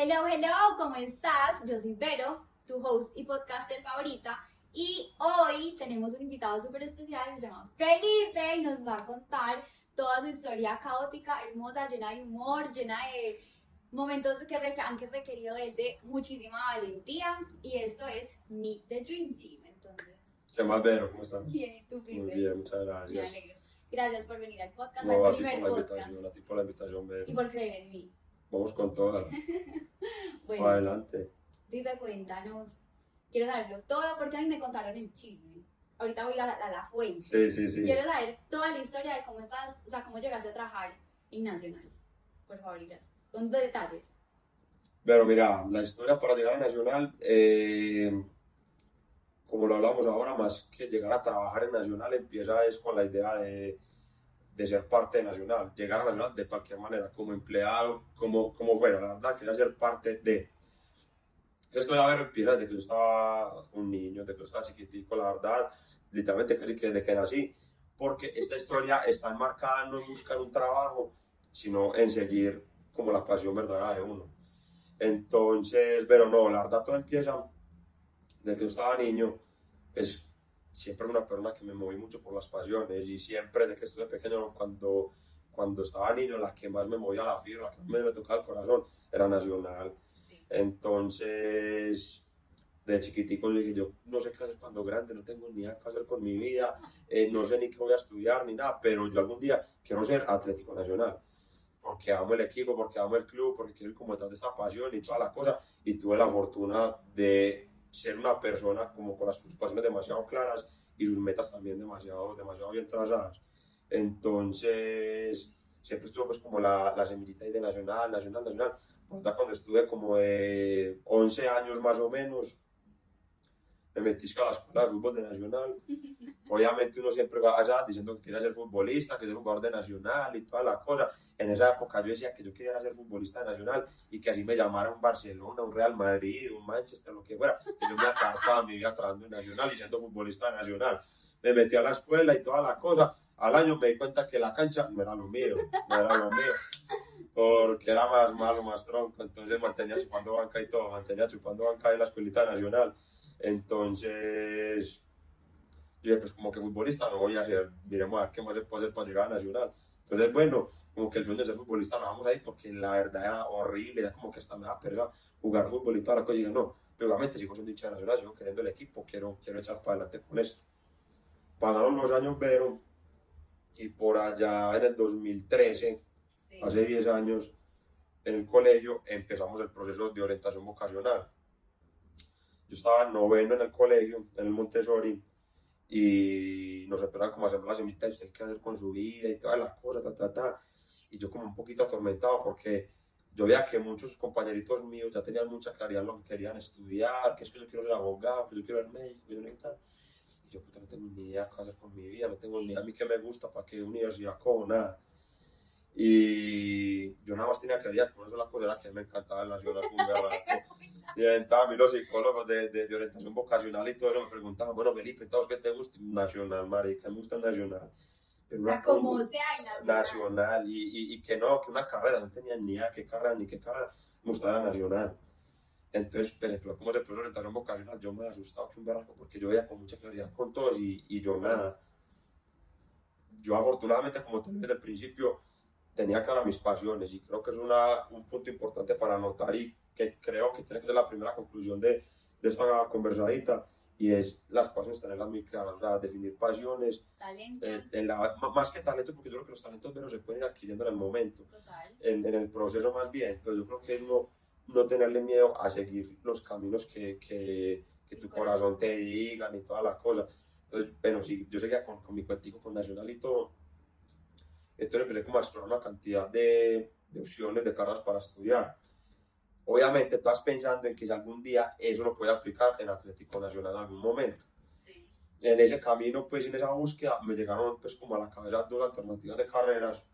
Hello, hello, ¿cómo estás? Yo soy Vero, tu host y podcaster favorita. Y hoy tenemos un invitado súper especial, se llama Felipe y nos va a contar toda su historia caótica, hermosa, llena de humor, llena de momentos que han requerido de él de muchísima valentía. Y esto es Meet the Dream Team. Entonces, ¿Qué más, Vero? ¿Cómo estás? bien, ¿y tú, Pipe? Muy bien, muchas Me gracias. alegro. Gracias por venir al podcast, No, a al ti primer por la podcast. invitación, a ti por la invitación, Vero. Y por creer en mí. Vamos con todas. Bueno, Adelante. Pipe, cuéntanos. Quiero saberlo todo porque a mí me contaron el chisme. Ahorita voy a la, a la fuente. Sí, sí, sí. Quiero saber toda la historia de cómo estás, o sea, cómo llegaste a trabajar en Nacional. Por favor, gracias. Con detalles. Pero mira, la historia para llegar a Nacional, eh, como lo hablamos ahora, más que llegar a trabajar en Nacional, empieza es con la idea de, de ser parte de Nacional. Llegar a Nacional de cualquier manera, como empleado, como, como fuera. La verdad, quería ser parte de. Historia a ver, empieza desde que yo estaba un niño, desde que yo estaba chiquitico, la verdad, literalmente casi que desde que nací. Porque esta historia está enmarcada no en buscar un trabajo, sino en seguir como la pasión verdadera de uno. Entonces, pero no, la verdad todo empieza desde que yo estaba niño, pues siempre una persona que me moví mucho por las pasiones y siempre desde que estuve pequeño, cuando, cuando estaba niño, la que más me movía la fibra, la que más me tocaba el corazón, era Nacional. Entonces, de chiquitico yo dije, yo no sé qué hacer cuando grande, no tengo ni idea qué hacer con mi vida, eh, no sé ni qué voy a estudiar ni nada, pero yo algún día quiero ser Atlético Nacional porque amo el equipo, porque amo el club, porque quiero ir como detrás de esta pasión y toda la cosa. Y tuve la fortuna de ser una persona como con las sus pasiones demasiado claras y sus metas también demasiado, demasiado bien trazadas. Entonces, siempre estuve pues como la, la semillita ahí de Nacional, Nacional, Nacional. Por tanto, cuando estuve como de 11 años más o menos, me metí a la escuela de fútbol de Nacional. Obviamente uno siempre va allá diciendo que quería ser futbolista, que ser jugador de Nacional y toda la cosa. En esa época yo decía que yo quería ser futbolista de Nacional y que así me llamara un Barcelona, un Real Madrid, un Manchester, lo que fuera, que yo me iba a quedar toda mi vida trabajando en Nacional y siendo futbolista de Nacional. Me metí a la escuela y toda la cosa. Al año me di cuenta que la cancha no era lo mío, no era lo mío, porque era más malo, más tronco. Entonces mantenía chupando banca y todo, mantenía chupando banca en la escuelita Nacional. Entonces, yo dije, pues como que futbolista no voy a ser, miremos a ver qué más se puede hacer para llegar a Nacional. Entonces, bueno, como que el sueño de ser futbolista lo vamos ahí porque la verdad era horrible, era como que hasta me da pereza jugar fútbol y toda la cosa. Y dije, no, pero obviamente sigo siendo hincha de Nacional, sigo queriendo el equipo, quiero, quiero echar para adelante con esto. Pasaron los años, pero, y por allá en el 2013, Sí. hace 10 años, en el colegio empezamos el proceso de orientación vocacional. Yo estaba en noveno en el colegio, en el Montessori, y nos empezaron como a sembrar la semillita de usted qué hacer con su vida y toda la cosa, ta, ta, ta. Y yo como un poquito atormentado porque yo veía que muchos compañeritos míos ya tenían mucha claridad en lo que querían estudiar, que es que yo quiero ser abogado, que yo quiero ser médico, que yo no tal. Y yo, puta, no tengo ni idea qué hacer con mi vida, no tengo ni idea a mí qué me gusta, para qué universidad, cómo, nada. Y yo nada más tenía claridad, por eso la cosa era que me encantaba el nacional un berraco. Y entonces a mí los psicólogos de, de, de orientación vocacional y todo eso me preguntaban, bueno, Felipe, ¿todos qué te gusta? Nacional, marica, me gusta nacional. Pero O sea, como sea y nacional. y, y, y que no, que una carrera, no tenía ni idea qué carrera ni qué carrera, me gustaba nacional. Entonces, pues, pero como se puso orientación vocacional, yo me asustaba que un berraco porque yo veía con mucha claridad con todos y, y yo nada. Yo afortunadamente, como te dije desde el principio, tenía claras mis pasiones y creo que es una, un punto importante para anotar y que creo que tiene que ser la primera conclusión de, de esta conversadita y es las pasiones tenerlas muy claras, o sea, definir pasiones, Talentos. eh, en la- más que talentos, porque yo creo que los talentos pero se pueden ir adquiriendo en el momento, Total. en, en el proceso más bien, pero yo creo que es no, no tenerle miedo a seguir los caminos que, que, que tu corazón. corazón te digan y toda la cosa. Entonces, bueno, sí, yo seguía con, con mi cuentico con Nacional y todo. Entonces empecé como a explorar una cantidad de, de opciones de carreras para estudiar. Obviamente, estás pensando en que si algún día eso lo puede aplicar en Atlético Nacional en algún momento Sí. en ese camino, pues en esa búsqueda, me llegaron pues como a la cabeza dos alternativas de carreras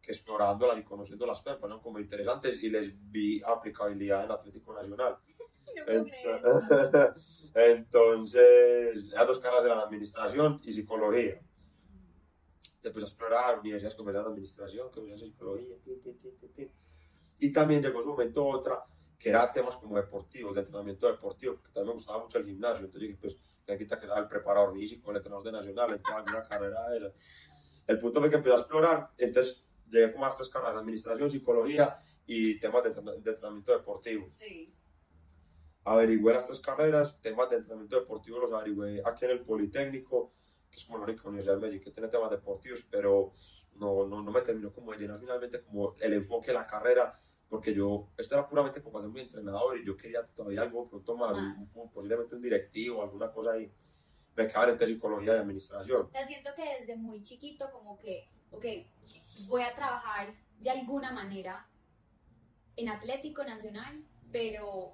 que explorándolas y conociéndolas me parecieron como interesantes y les vi aplicabilidad en Atlético Nacional. No puedo creer. Ent- Entonces, las dos carreras eran administración y psicología. Te empecé a explorar universidades que me dan administración, que me dan psicología, tin, tin, tin, tin, tin. Y también llegó su momento otra, que era temas como deportivos, de entrenamiento deportivo, porque también me gustaba mucho el gimnasio. Entonces dije, pues, me quita que el preparador físico, el entrenador de nacional, entonces alguna carrera de esa. El punto fue que empecé a explorar, entonces llegué con más tres carreras, administración, psicología y temas de, de entrenamiento deportivo. Sí. Averigüé las tres carreras, temas de entrenamiento deportivo los averigüé aquí en el Politécnico, que es como la única universidad de Medellín que tiene temas deportivos, pero no, no, no me terminó como de llenar finalmente como el enfoque de la carrera, porque yo, esto era puramente como ser muy entrenador y yo quería todavía algo pronto más, Más. un- posiblemente un directivo, alguna cosa ahí. Me quedaba entre psicología y administración. Sea, siento que desde muy chiquito como que, ok, voy a trabajar de alguna manera en Atlético Nacional, pero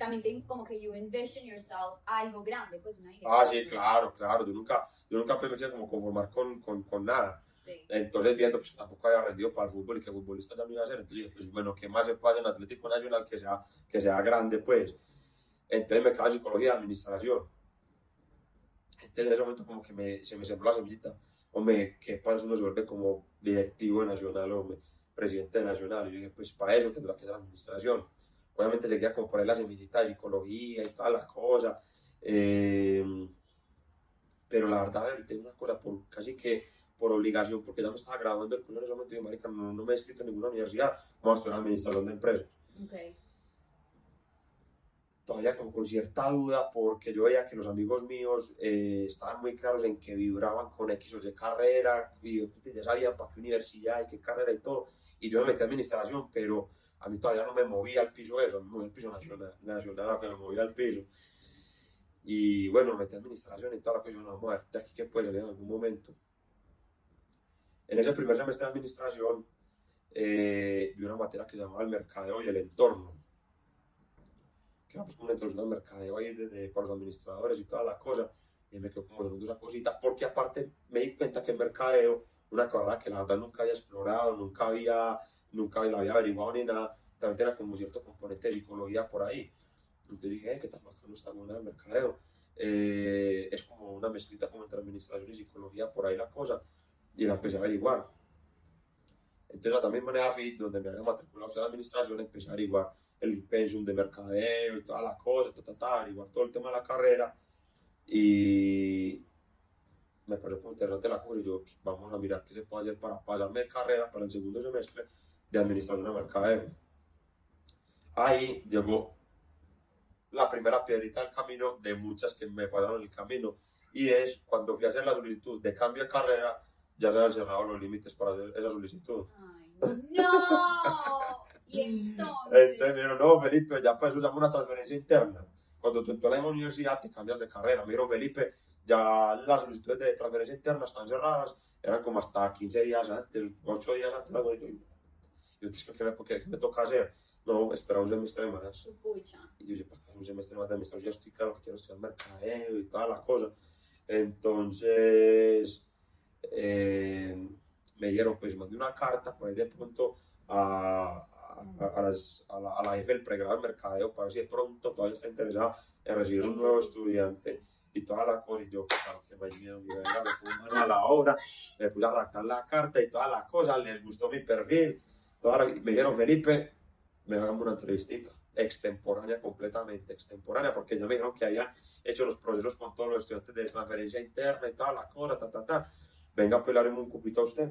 también tengo como que you envision yourself a algo grande, pues una dirección. Ah, sí, claro, claro. Yo nunca, yo nunca pensé como conformar con, con, con nada. Sí. Entonces, viendo pues, tampoco había rendido para el fútbol y que futbolista ya no iba a ser, entonces pues bueno, ¿qué más se puede hacer en Atlético Nacional que sea, que sea grande, pues? Entonces me quedaba psicología administración. Entonces en ese momento como que me, se me sembró la semillita. Hombre, ¿qué pasa uno se vuelve como directivo Nacional, hombre, presidente de Nacional? Y yo dije, pues para eso tendrá que ser administración. Obviamente seguía como poner la semillita de psicología y todas las cosas. Eh, pero la verdad, a ver, tengo una cosa por casi que por obligación, porque ya me estaba graduando el colegio en ese momento y marica, no, no me he inscrito en ninguna universidad, vamos a estudiar administración de empresas. Ok. Todavía como con cierta duda, porque yo veía que los amigos míos eh, estaban muy claros en que vibraban con X o Y carrera, y ya sabían para qué universidad y qué carrera y todo, y yo me metí a administración, pero a mí todavía no me movía al piso eso, me movía al piso nacional, nacional, que me movía al piso. Y bueno, me metí administración y toda la yo no, vamos a ver, de aquí que puede salir en algún momento. En ese primer semestre de administración, eh, vi una materia que se llamaba el mercadeo y el entorno. Que era pues como una introducción al mercadeo ahí de, de- para los administradores y toda la cosa. Y me quedó como de esa cosita, porque aparte me di cuenta que el mercadeo, una carrera que la verdad nunca había explorado, nunca había, nunca la había averiguado ni nada, también tenía como cierto componente de psicología por ahí. Entonces dije, eh, que tan bacano está buena el mercadeo. Eh, es como una mezclita como entre administración y psicología, por ahí la cosa. Y la empecé a averiguar. Entonces, a la también manera FIT, donde me había matriculado en administración, empecé a averiguar el pensum de mercadeo y todas las cosas, ta, ta, ta, averiguar todo el tema de la carrera. Y me pareció muy interesante la cosa y yo, pues, vamos a mirar qué se puede hacer para pasarme de carrera para el segundo semestre de administración de mercadeo. Ahí llegó la primera piedrita del camino de muchas que me pasaron en el camino y es cuando fui a hacer la solicitud de cambio de carrera ya se habían cerrado los límites para hacer esa solicitud. Ay, no. Y entonces. Entonces me dijeron, no, Felipe, ya para eso se llama una transferencia interna. Cuando tú entras en la universidad te cambias de carrera. Me dijeron, Felipe, ya las solicitudes de transferencia interna están cerradas. Eran como hasta 15 días antes, 8 días antes. algo yo, "Tío, ¿qué me, qué, qué me toca hacer? No, espera un semestre más. Pucha. Y yo dije, ¿para qué un semestre más de administración? Yo estoy claro que quiero estudiar mercadeo y toda la cosa. Entonces, eh, me dijeron, pues mandé una carta por ahí de pronto a, a, a las- a la, a la jefe del pregrado de mercadeo para ver si de pronto todavía está interesada en recibir un nuevo estudiante y toda la cosa. Y yo, claro, que me verga, me puse mano a la obra, me puse a redactar la carta y toda la cosa, les gustó mi perfil. La- me dijeron, Felipe, me hagan una entrevistica extemporánea, completamente extemporánea, porque ya me dijeron que habían hecho los procesos con todos los estudiantes de transferencia interna y toda la cosa, ta, ta, ta. Venga, pues le haremos un cupito a usted.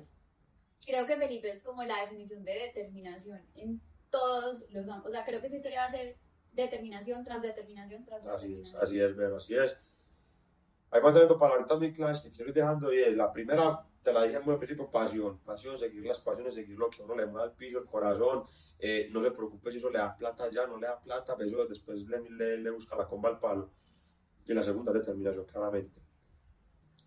Creo que Felipe es como la definición de determinación en todos los ámbitos. O sea, creo que esa historia va a ser determinación tras determinación tras Así es, determinación. así es, Vero, así es. Ahí van saliendo palabritas muy claves que quiero ir dejando y es, la primera, te la dije muy al principio, pasión, pasión, seguir las pasiones, seguir lo que a uno le mueve al piso, el corazón, eh, no se preocupe si eso le da plata ya, no le da plata, pues eso después le, le, le busca la comba al palo. Y la segunda, determinación, claramente.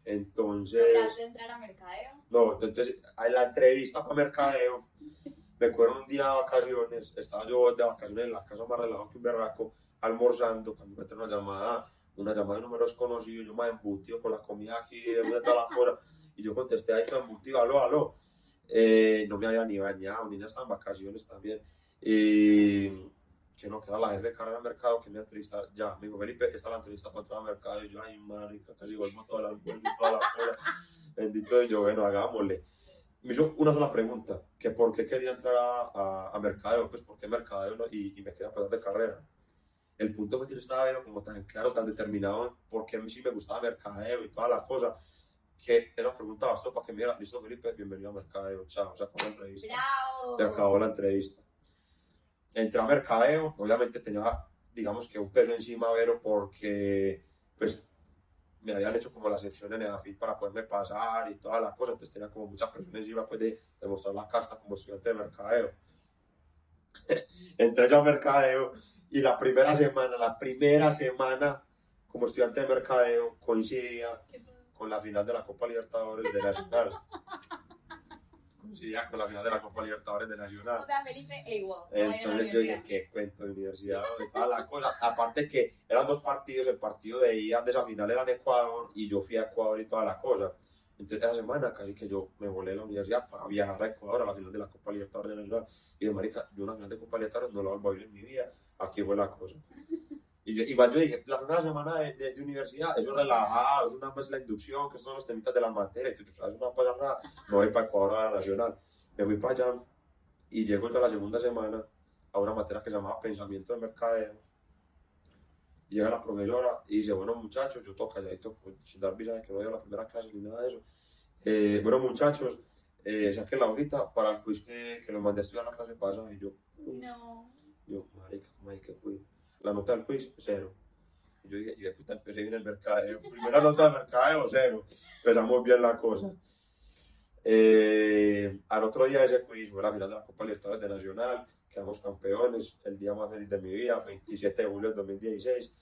Entonces... ¿Lograste entrar a mercadeo? No, entonces en la entrevista para mercadeo, me acuerdo un día de vacaciones, estaba yo de vacaciones en la casa más relajado que un berraco, almorzando, cuando me entró una llamada, una llamada de número desconocido, yo me embutido con la comida aquí, de toda la cosa, y yo contesté ahí todo embutido, aló, aló. Eh, no me había ni bañado, ni estaba en vacaciones también. Y que no, que era la jefe de carrera de mercado que me entrevista, ya, me dijo, Felipe, esta es la entrevista para entrar al mercado, y yo, ay, marica, casi vuelvo toda la, vuelvo toda la cosa. Bendito y yo, bueno, hagámosle. me hizo una sola pregunta, que por qué quería entrar a, a, a mercadeo, pues por qué mercadeo ¿no? y, y me quería pasar de carrera. El punto fue que yo estaba viendo como tan claro, tan determinado en por qué a mí sí me gustaba mercadeo y todas las cosas, que esa pregunta bastó para que me diera, listo Felipe, bienvenido a mercadeo, chao, se acabó la entrevista. ¡Bravo! Se acabó la entrevista. Entré a mercadeo, obviamente tenía, digamos que un peso encima, pero porque pues me habían hecho como la sección en EAFIT para poderme pasar y todas las cosas, entonces tenía como muchas presiones encima pues, de demostrar la casta como estudiante de mercadeo. Entré yo a mercadeo y la primera semana, la primera semana como estudiante de mercadeo coincidía. Con la final de la Copa Libertadores de Nacional. Coincidía con la final de la Copa Libertadores de Nacional. O sea, Felipe, e igual. Entonces yo dije, ¿qué cuento de universidad? ¿Dónde está la cosa? Aparte que eran dos partidos, el partido de ida de esa final era en Ecuador y yo fui a Ecuador y toda la cosa. Entonces esa semana casi que yo me volé de la universidad para viajar a Ecuador a la final de la Copa Libertadores de Nacional. Y de marica, yo una final de Copa Libertadores no la vuelvo a vivir en mi vida. Aquí fue la cosa. Y yo, igual yo dije, la primera semana de, de, de universidad, eso es relajado, es una vez la inducción, que son los temitas de las materias, y tú sabes, no va a pasar nada, me voy para Ecuador a la Nacional. Me fui para allá y llego yo la segunda semana a una materia que se llamaba Pensamiento de Mercadeo. Y llega la profesora y dice, bueno muchachos, yo toco calladito, pues, sin dar visa de que no a la primera clase ni nada de eso. Eh, bueno muchachos, eh, saquen la hojita para el quiz que, que los mandé a estudiar la clase pasada. Y yo, uy, No. yo, marica, ¿cómo hay que quiz? La nota del quiz, cero. Y yo dije, y de puta, empecé bien el mercadeo. Primera nota del mercadeo, cero. Empezamos bien la cosa. Eh, al otro día de ese quiz fue la final de la Copa Libertadores de Nacional. Quedamos campeones, el día más feliz de mi vida, 27 de julio del 2016.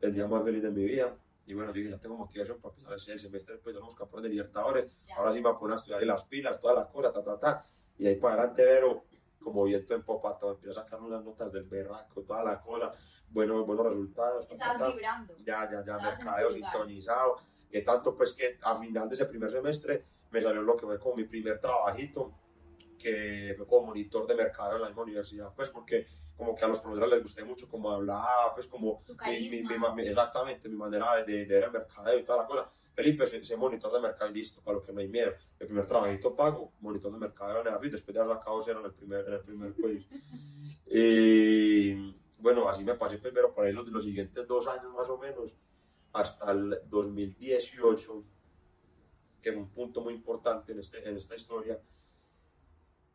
El día más feliz de mi vida. Y bueno, yo dije, ya tengo motivación para empezar el semestre después, somos campeones de Libertadores. Ahora sí me voy a poner a estudiar y las pilas, todas las cosas, ta, ta, ta. Y ahí para adelante, pero como viento en popa, todo, empiezo a sacar unas notas del berraco, toda la cosa, buenos, buenos resultados. ta, ta. vibrando. Ya, ya, ya, Estabas mercadeo sintonizado. Que tanto, pues, que a final de ese primer semestre me salió lo que fue como mi primer trabajito, que fue como monitor de mercado en la misma universidad, pues, porque como que a los profesores les gusté mucho como hablaba, pues, como mi, mi- mi exactamente, mi manera de, de, de ver el mercadeo y toda la cosa. Felipe, sé monitor de mercado y listo, para lo que me hay miedo. El primer trabajito pago, monitor de mercado en EAFIT, después de haber sacado cero en el primer, en el primer quiz. y bueno, así me pasé primero por ahí los, los siguientes dos años más o menos, hasta el 2018, que fue un punto muy importante en, este, en esta historia.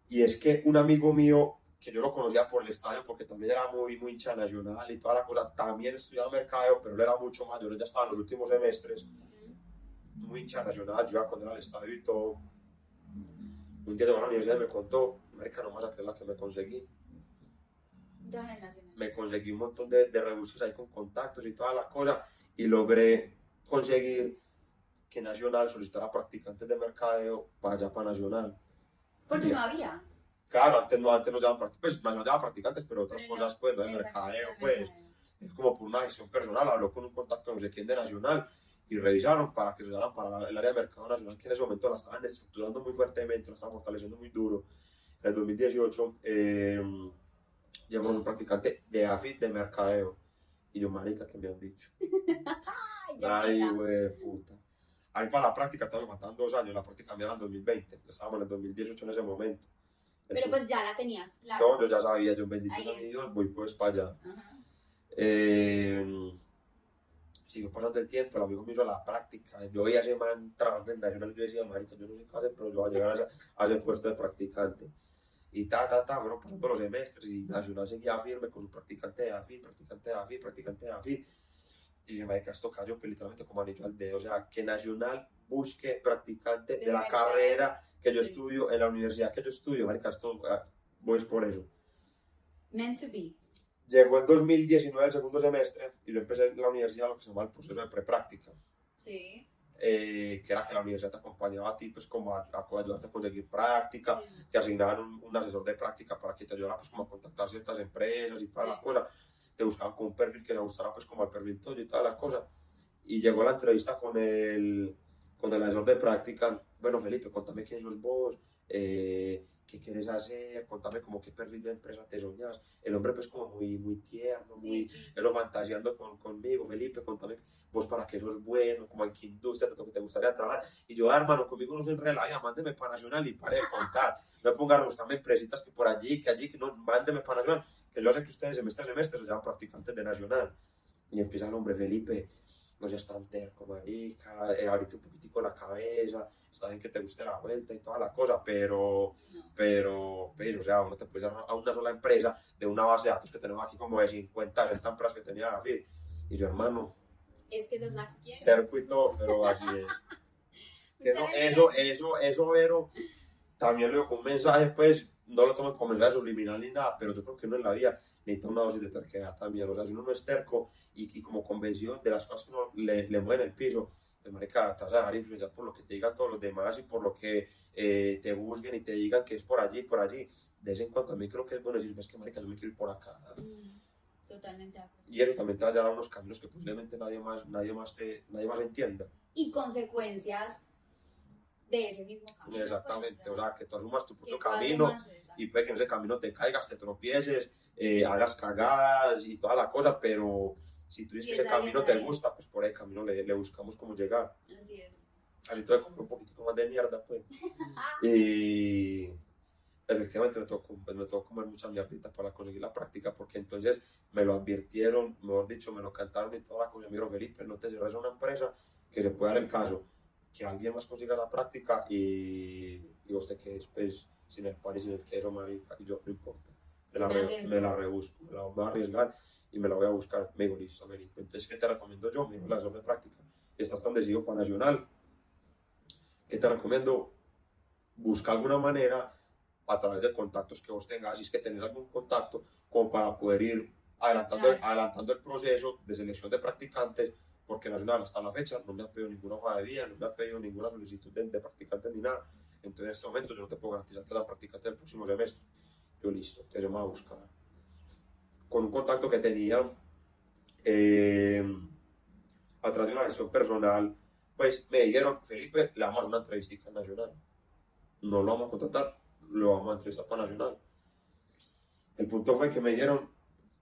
Y es que un amigo mío, que yo lo conocía por el estadio, porque también era muy, muy hincha nacional y toda la cosa, también estudiaba mercadeo, pero él era mucho mayor, él ya estaba en los últimos semestres. Muy hincha nacional, yo iba con él al estadio y todo. Un día a la universidad me contó, marica, no más a la que me conseguí. Me conseguí un montón de, de rebusques ahí con contactos y toda la cosa, y logré conseguir que Nacional solicitara practicantes de mercadeo para allá, para Nacional. Porque no había. Claro, antes no, antes no llaman practicantes, pues practicantes, pero otras Pero no, cosas, pues, no de mercadeo, de pues. es como por una gestión personal, habló con un contacto no sé quién de Nacional y revisaron para que se usaran para el área de mercado nacional que en ese momento la estaban estructurando muy fuertemente, la estaban fortaleciendo muy duro. En el 2018 eh, llamamos un practicante de AFIT de mercadeo y yo, marica, que me han dicho. Ay, güey, puta. Ahí para la práctica me faltaban dos años, la práctica mía era en 2020, estábamos en el 2018 en ese momento. Pero pues ya la tenías, claro. No, yo ya sabía, yo bendito. Dios, voy pues para allá. Ajá. Eh, siguió pasando el tiempo, el amigo me hizo la práctica. Yo veía a ese man trabajando en Nacional. Yo decía, marica, yo no sé qué hacer, pero yo voy a llegar a ese, a ese puesto de practicante. Y ta, ta, ta, fueron pasando los semestres y Nacional seguía firme con su practicante de AFI, practicante de AFI, practicante de AFI. Y dije, marica, esto cayó pues, literalmente como anillo al dedo. O sea, que Nacional busque practicante de, De la carrera que yo estudio, en la universidad que yo estudio. Marica, esto ah, voy es por eso. Meant to be. Llegó el 2019, el segundo semestre, y yo empecé en la universidad lo que se llama el proceso de prepráctica, Sí. eh, que era que la universidad te acompañaba a ti, pues como a, a ayudarte a conseguir práctica, Sí. te asignaban un, un asesor de práctica para que te ayudara pues como a contactar ciertas empresas y toda Sí. la cosa, te buscaban con un perfil que le gustara pues como al perfil tuyo y toda la cosa, y llegó la entrevista con el, con el asesor de práctica, bueno Felipe, contame quién sos vos, eh, ¿qué quieres hacer? Contame como qué perfil de empresa te soñas. El hombre pues como muy, muy tierno, muy, eso fantaseando con, conmigo, Felipe, contame vos para qué sos bueno, como en qué industria te, te gustaría trabajar. Y yo, ah, hermano, conmigo no la vida, mándeme para Nacional y pare de contar. No pongan a buscarme empresitas que por allí, que allí, que no, mándeme para Nacional, que yo sé que ustedes semestre a semestre se llaman practicantes de Nacional. Y empieza el hombre Felipe, no seas tan terco, marica, eh, ahorita un poquitico la cabeza, está bien que te guste la vuelta y toda la cosa, pero, No. pero, pero, o sea, no te puedes dar a una sola empresa de una base de datos que tenemos aquí como de 50, 60 empresas que tenía David. Y yo, hermano, Es que esa es la que quiero. terco y todo, pero así es. Que eso, eso, eso, eso, Vero, también lo digo con un mensaje, pues, no lo tomen como mensaje subliminal ni nada, pero yo creo que uno en la vida necesita una dosis de terquedad también. O sea, si uno no es terco y, y como convencido de las cosas que uno le, le mueve en el piso, pues, marica, te vas a dejar influenciar por lo que te digan todos los demás y por lo que eh, te busquen y te digan que es por allí, por allí. De vez en cuando también creo que es bueno decir, es que, marica, yo me quiero ir por acá. Mm, Totalmente de acuerdo. Y eso también te va a llevar a unos caminos que posiblemente nadie más, nadie más, te, nadie más entienda. Y consecuencias de ese mismo camino. Exactamente, o sea, que tú asumas tu que propio haces y puede que en ese camino te caigas, te tropieces, eh, hagas cagadas y toda la cosa, pero si tú dices que ese camino es te ahí. gusta, pues por ese camino le, le buscamos cómo llegar. Así es. Así te compro un poquitico más de mierda, pues. y efectivamente me tocó, pues, me tocó comer mucha mierdita para conseguir la práctica, porque entonces me lo advirtieron, mejor dicho, me lo cantaron y toda la cosa. Dijeron, Felipe, no te cierres a una empresa que se pueda dar el caso que alguien más consiga la práctica y, y usted que después sin el pan y sin el queso, marica, y yo, no importa. Me la, re- me la rebusco, me la voy a arriesgar y me la voy a buscar. Me dijo, listo. Entonces, ¿qué te recomiendo yo? Me el asesor de práctica. Estás tan decidido para Nacional. ¿Qué te recomiendo? Busca alguna manera a través de contactos que vos tengas, si es que tenés algún contacto, como para poder ir adelantando, Claro. adelantando el proceso de selección de practicantes, porque Nacional hasta la fecha no me ha pedido ninguna hoja de vida, no me ha pedido ninguna solicitud de, de practicantes ni nada. Entonces, en este momento yo no te puedo garantizar que la practicante del próximo semestre. Yo listo, me voy a buscar. Con un contacto que tenía eh, a través de una gestión personal, pues me dijeron, Felipe, le vamos a una entrevista en Nacional. No lo vamos a contratar, lo vamos a entrevistar para Nacional. El punto fue que me dijeron,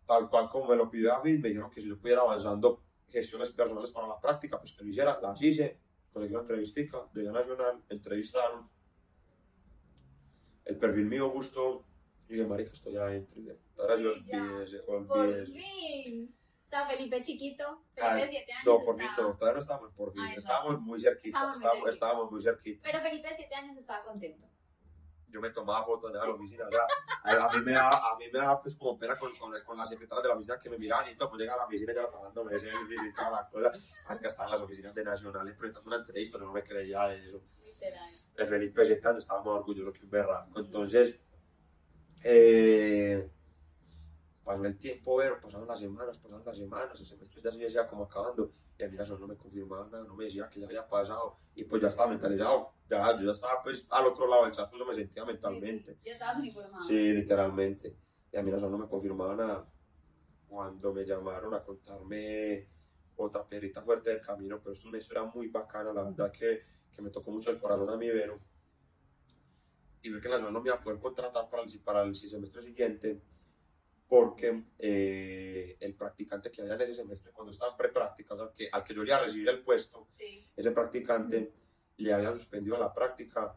tal cual como me lo pidió David, me dijeron que si yo pudiera avanzando gestiones personales para la práctica, pues que lo hiciera, las hice, conseguí una entrevistica, de Nacional, entrevistaron. El perfil mío gustó, y dije, marica, estoy adentro. y Ahora sí, Sí, ya. olvídese, Por fin. Sea, Felipe chiquito, Ah, Felipe de 7 años. No, por fin, está- no, todavía no estábamos por fin, Ah, estábamos muy cerquita, Estábamos muy estábamos, cerquita. estábamos muy cerquita. Pero Felipe de 7 años estaba contento. Yo me tomaba fotos en la oficina, o sea, a, mí me da, a mí me da pues como pena con, con, con las secretarias de la oficina que me miran y todo, pues llega a la oficina ya tomándome selfies y toda la cosa. Acá están las oficinas de Nacional presentando una entrevista, yo no me creía eso. Literal. El Felipe años estaba más orgulloso que un berraco. Entonces, eh, pasó el tiempo, pero pasaron las semanas, pasaron las semanas, el semestre ya se decía como acabando, y a mí eso no me confirmaba nada, no me decía que ya había pasado, y pues ya estaba mentalizado, ya, yo ya estaba pues al otro lado del charco, yo me sentía mentalmente, Sí, sí, Ya estabas uniformado. sí, literalmente, y a mí eso no me confirmaba nada. Cuando me llamaron a contarme otra piedrita fuerte del camino, pero es una historia muy bacana, la verdad que, que me tocó mucho el corazón a mi Vero. Y fue que la ciudad no me iba a poder contratar para el, para el semestre siguiente, porque eh, el practicante que había en ese semestre, cuando estaba en prepráctica, o sea, que, al que yo iba a recibir el puesto, Sí. ese practicante le había suspendido la práctica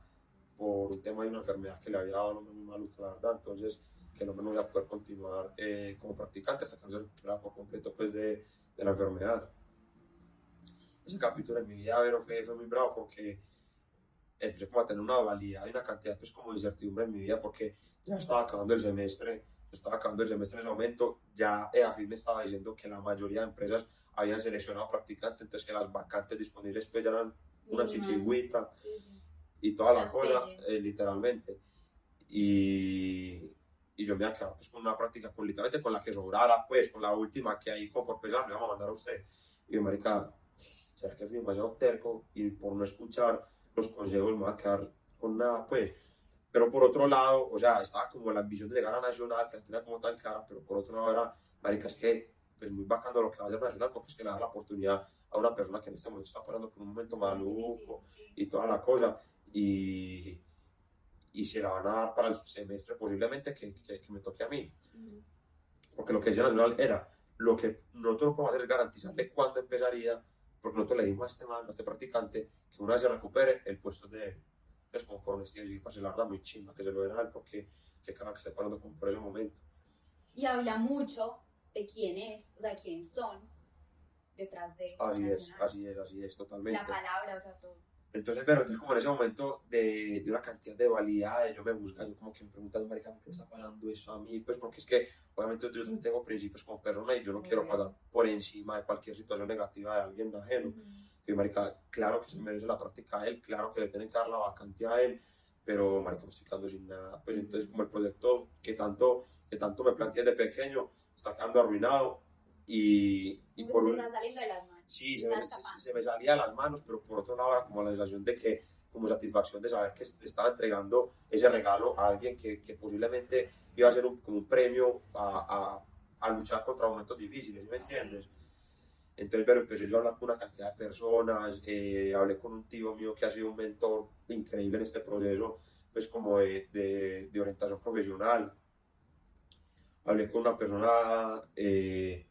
por un tema de una enfermedad que le había dado muy maluca, la verdad. Entonces, que no iba a poder continuar eh, como practicante hasta que no se recuperara por completo pues, de, de la enfermedad. Ese capítulo en mi vida, Vero, fue, fue muy bravo porque empecé como a tener una dualidad y una cantidad pues, como de incertidumbre en mi vida porque ya estaba acabando el semestre, estaba acabando el semestre en ese momento, ya EAFID me estaba diciendo que la mayoría de empresas habían seleccionado practicantes, entonces que las vacantes disponibles pues ya eran una chichigüita Sí, sí. y toda la Las cosa, pelles. eh, literalmente. Y, y yo me había quedado pues, con una práctica con, literalmente con la que sobrara, pues, con la última que ahí, como por pesar, le vamos a mandar a usted. Y yo, marica, ¿será que fui demasiado terco? Y por no escuchar los consejos me voy a quedar con nada, pues. Pero por otro lado, o sea, estaba como la ambición de llegar a Nacional, que la tenía como tan clara, pero por otro lado era, marica, es que, pues, muy bacano lo que va a hacer Nacional, porque es que le da la oportunidad a una persona que en este momento está pasando por un momento maluco y toda la cosa. Y, y se la van a dar para el semestre posiblemente que, que, que me toque a mí. Porque lo que decía Nacional era, lo que nosotros no podemos hacer es garantizarle cuándo empezaría, porque nosotros le dimos a este man, a este practicante, que una vez se recupere, el puesto de él. Es como por honestidad, yo dije, parce, la verdad, muy chimba que se lo den a él, porque qué cara que esté parando como por ese momento. Y habla mucho de quién es, o sea, quiénes son detrás de Así es, Nacional. así es, así es, totalmente. La palabra, o sea, todo. Entonces, pero entonces como en ese momento de, de una cantidad de validades, yo me busco, yo como que me pregunto, marica, ¿por qué me está pasando eso a mí? Pues porque es que, obviamente, yo también tengo principios como persona y yo no quiero pasar por encima de cualquier situación negativa de alguien ajeno. Ujú. Y marica, claro que se merece la práctica a él, claro que le tienen que dar la vacante a él, pero marica, me estoy quedando sin nada. Pues entonces como el proyecto que tanto, que tanto me planteé de pequeño está quedando arruinado y, y por un... saliendo de las manos. Sí, se me, se- se me salía de las manos, pero por otro lado era como la sensación de que, como satisfacción de saber que est- estaba entregando ese regalo a alguien que, que posiblemente iba a ser un, como un premio a, a, a luchar contra momentos difíciles, ¿sí ¿me entiendes? Entonces, pero empecé yo a hablar con una cantidad de personas, eh, hablé con un tío mío que ha sido un mentor increíble en este proceso, pues como de, de, de orientación profesional. Hablé con una persona eh,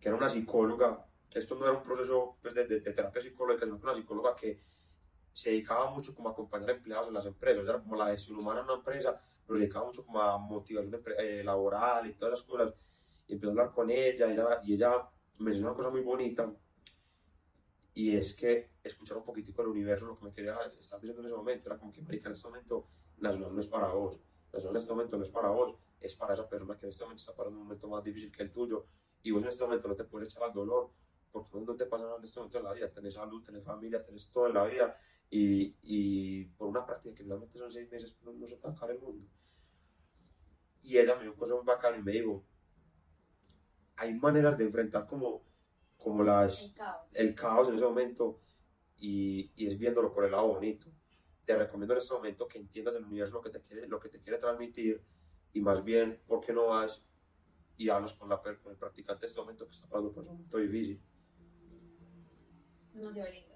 que era una psicóloga, esto no era un proceso pues, de, de- de terapia psicológica, sino que una psicóloga que se dedicaba mucho como a acompañar empleados en las empresas, era como la gestión humana en una empresa, pero se dedicaba mucho como a motivación eh, laboral y todas esas cosas. Y empecé a hablar con ella, ella y ella me mencionó una cosa muy bonita, y es que escuchar un poquitico del universo, lo que me quería estar diciendo en ese momento, era como que, marica, en este momento, Nacional no es para vos, Nacional en este momento no es para vos, es para esa persona que en este momento está pasando un momento más difícil que el tuyo, y vos en este momento no te puedes echar al dolor, porque no te pasa nada en este momento en la vida, tenés salud, tenés familia, tenés todo en la vida, y, y por una práctica que realmente son seis meses, no, no se a acabar el mundo. Y ella me dio un consejo muy bacano y me dijo, hay maneras de enfrentar como, como las, El caos. el caos en ese momento y, y es viéndolo por el lado bonito. Te recomiendo en este momento que entiendas el universo lo que te quiere, lo que te quiere transmitir y más bien, ¿por qué no vas y hablas con, la, con el practicante en este momento que está pasando por un momento difícil? No se ve lindo.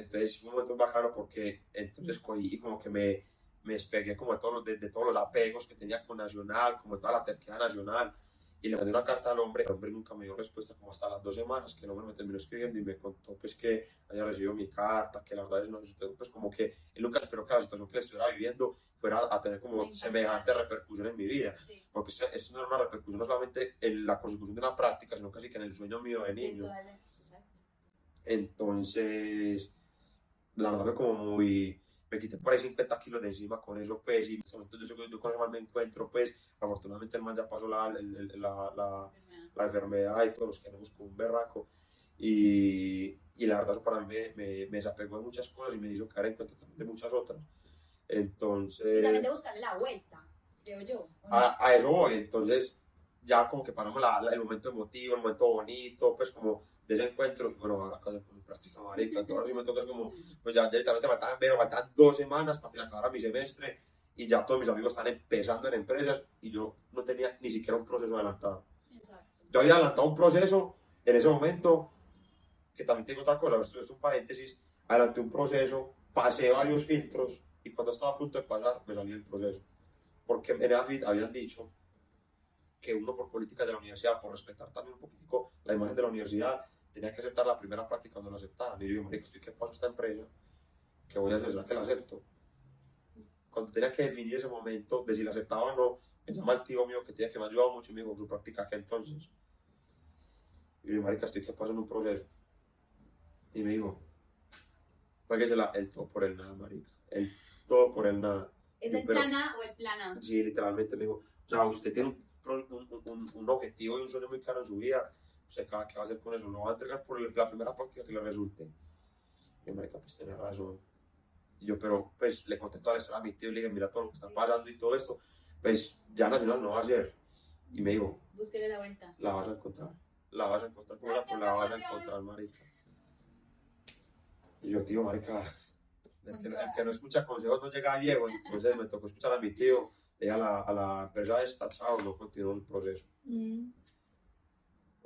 Entonces fue un momento bacano porque entonces cogí y como que me, me despegué como de todos, los, de, de todos los apegos que tenía con Nacional, como toda la terquedad nacional y le mandé una carta al hombre, el hombre nunca me dio respuesta como hasta las dos semanas que el hombre me terminó escribiendo y me contó pues que había recibido mi carta, que la verdad es no, pues como que él nunca esperó que la situación que le estuviera viviendo fuera a tener como semejante repercusión en mi vida, Sí. porque esto no era una repercusión no solamente en la consecución de una práctica, sino casi que en el sueño mío de niño. Entonces, la verdad me como muy... Me quité por ahí 50 kilos de encima con eso, pues, y en este momento yo, que yo con ese man me encuentro, pues, afortunadamente el man ya pasó la, el- el- la, la, Enfermedad. la enfermedad y pues nos quedamos con un berraco. Y, y la verdad eso para mí me, me, me desapegó de muchas cosas y me hizo caer en cuenta también de muchas otras. Entonces... Y también de buscarle la vuelta, creo yo. a, a eso voy. Entonces, ya como que pasamos la- la- el momento emotivo, el momento bonito, pues como de ese encuentro, bueno, a casa con mi práctica marica, entonces sí me toca como, pues ya directamente faltaban, pero faltan dos semanas para que acabara mi semestre y ya todos mis amigos están empezando en empresas y yo no tenía ni siquiera un proceso adelantado. Exacto. Yo había adelantado un proceso en ese momento, que también tengo otra cosa, esto es un paréntesis, adelanté un proceso, pasé varios filtros y cuando estaba a punto de pasar me salí del proceso. Porque en EAFIT habían dicho que uno por políticas de la universidad, por respetar también un poquitico la imagen de la universidad, tenía que aceptar la primera práctica cuando la aceptaban. Y yo digo, marica, estoy que paso esta empresa, ¿qué voy a hacer? ¿Será que la acepto? Cuando tenía que definir ese momento de si la aceptaba o no, me llama el tío mío que tenía que me ha ayudado mucho me dijo, su práctica que entonces. Y yo marica, estoy que paso en un proceso. Y me dijo, páguesela el todo por el nada, marica. El todo por el nada. ¿Es Yo, el pero- plan A o el plan A? Sí, literalmente me dijo, o sea, usted tiene un, un, un- un objetivo y un sueño muy claro en su vida, cada qué va a hacer con eso, lo va a entregar por el- la primera práctica que le resulte. Y marica, pues tenía razón. Y yo, pero pues le conté toda la historia a mi tío y le dije, mira todo lo que está pasando y todo esto, pues ya Nacional no va a ser. Y me dijo, Búsquele la vuelta. la vas a encontrar, la vas a encontrar, Ay, la, qué la vas a encontrar, marica. Y yo, tío, marica, el Con que, el que no escucha consejos no llega a viejo, entonces me tocó escuchar a mi tío, le dije a la, a la empresa esta, chao, no continuó el proceso. Mm.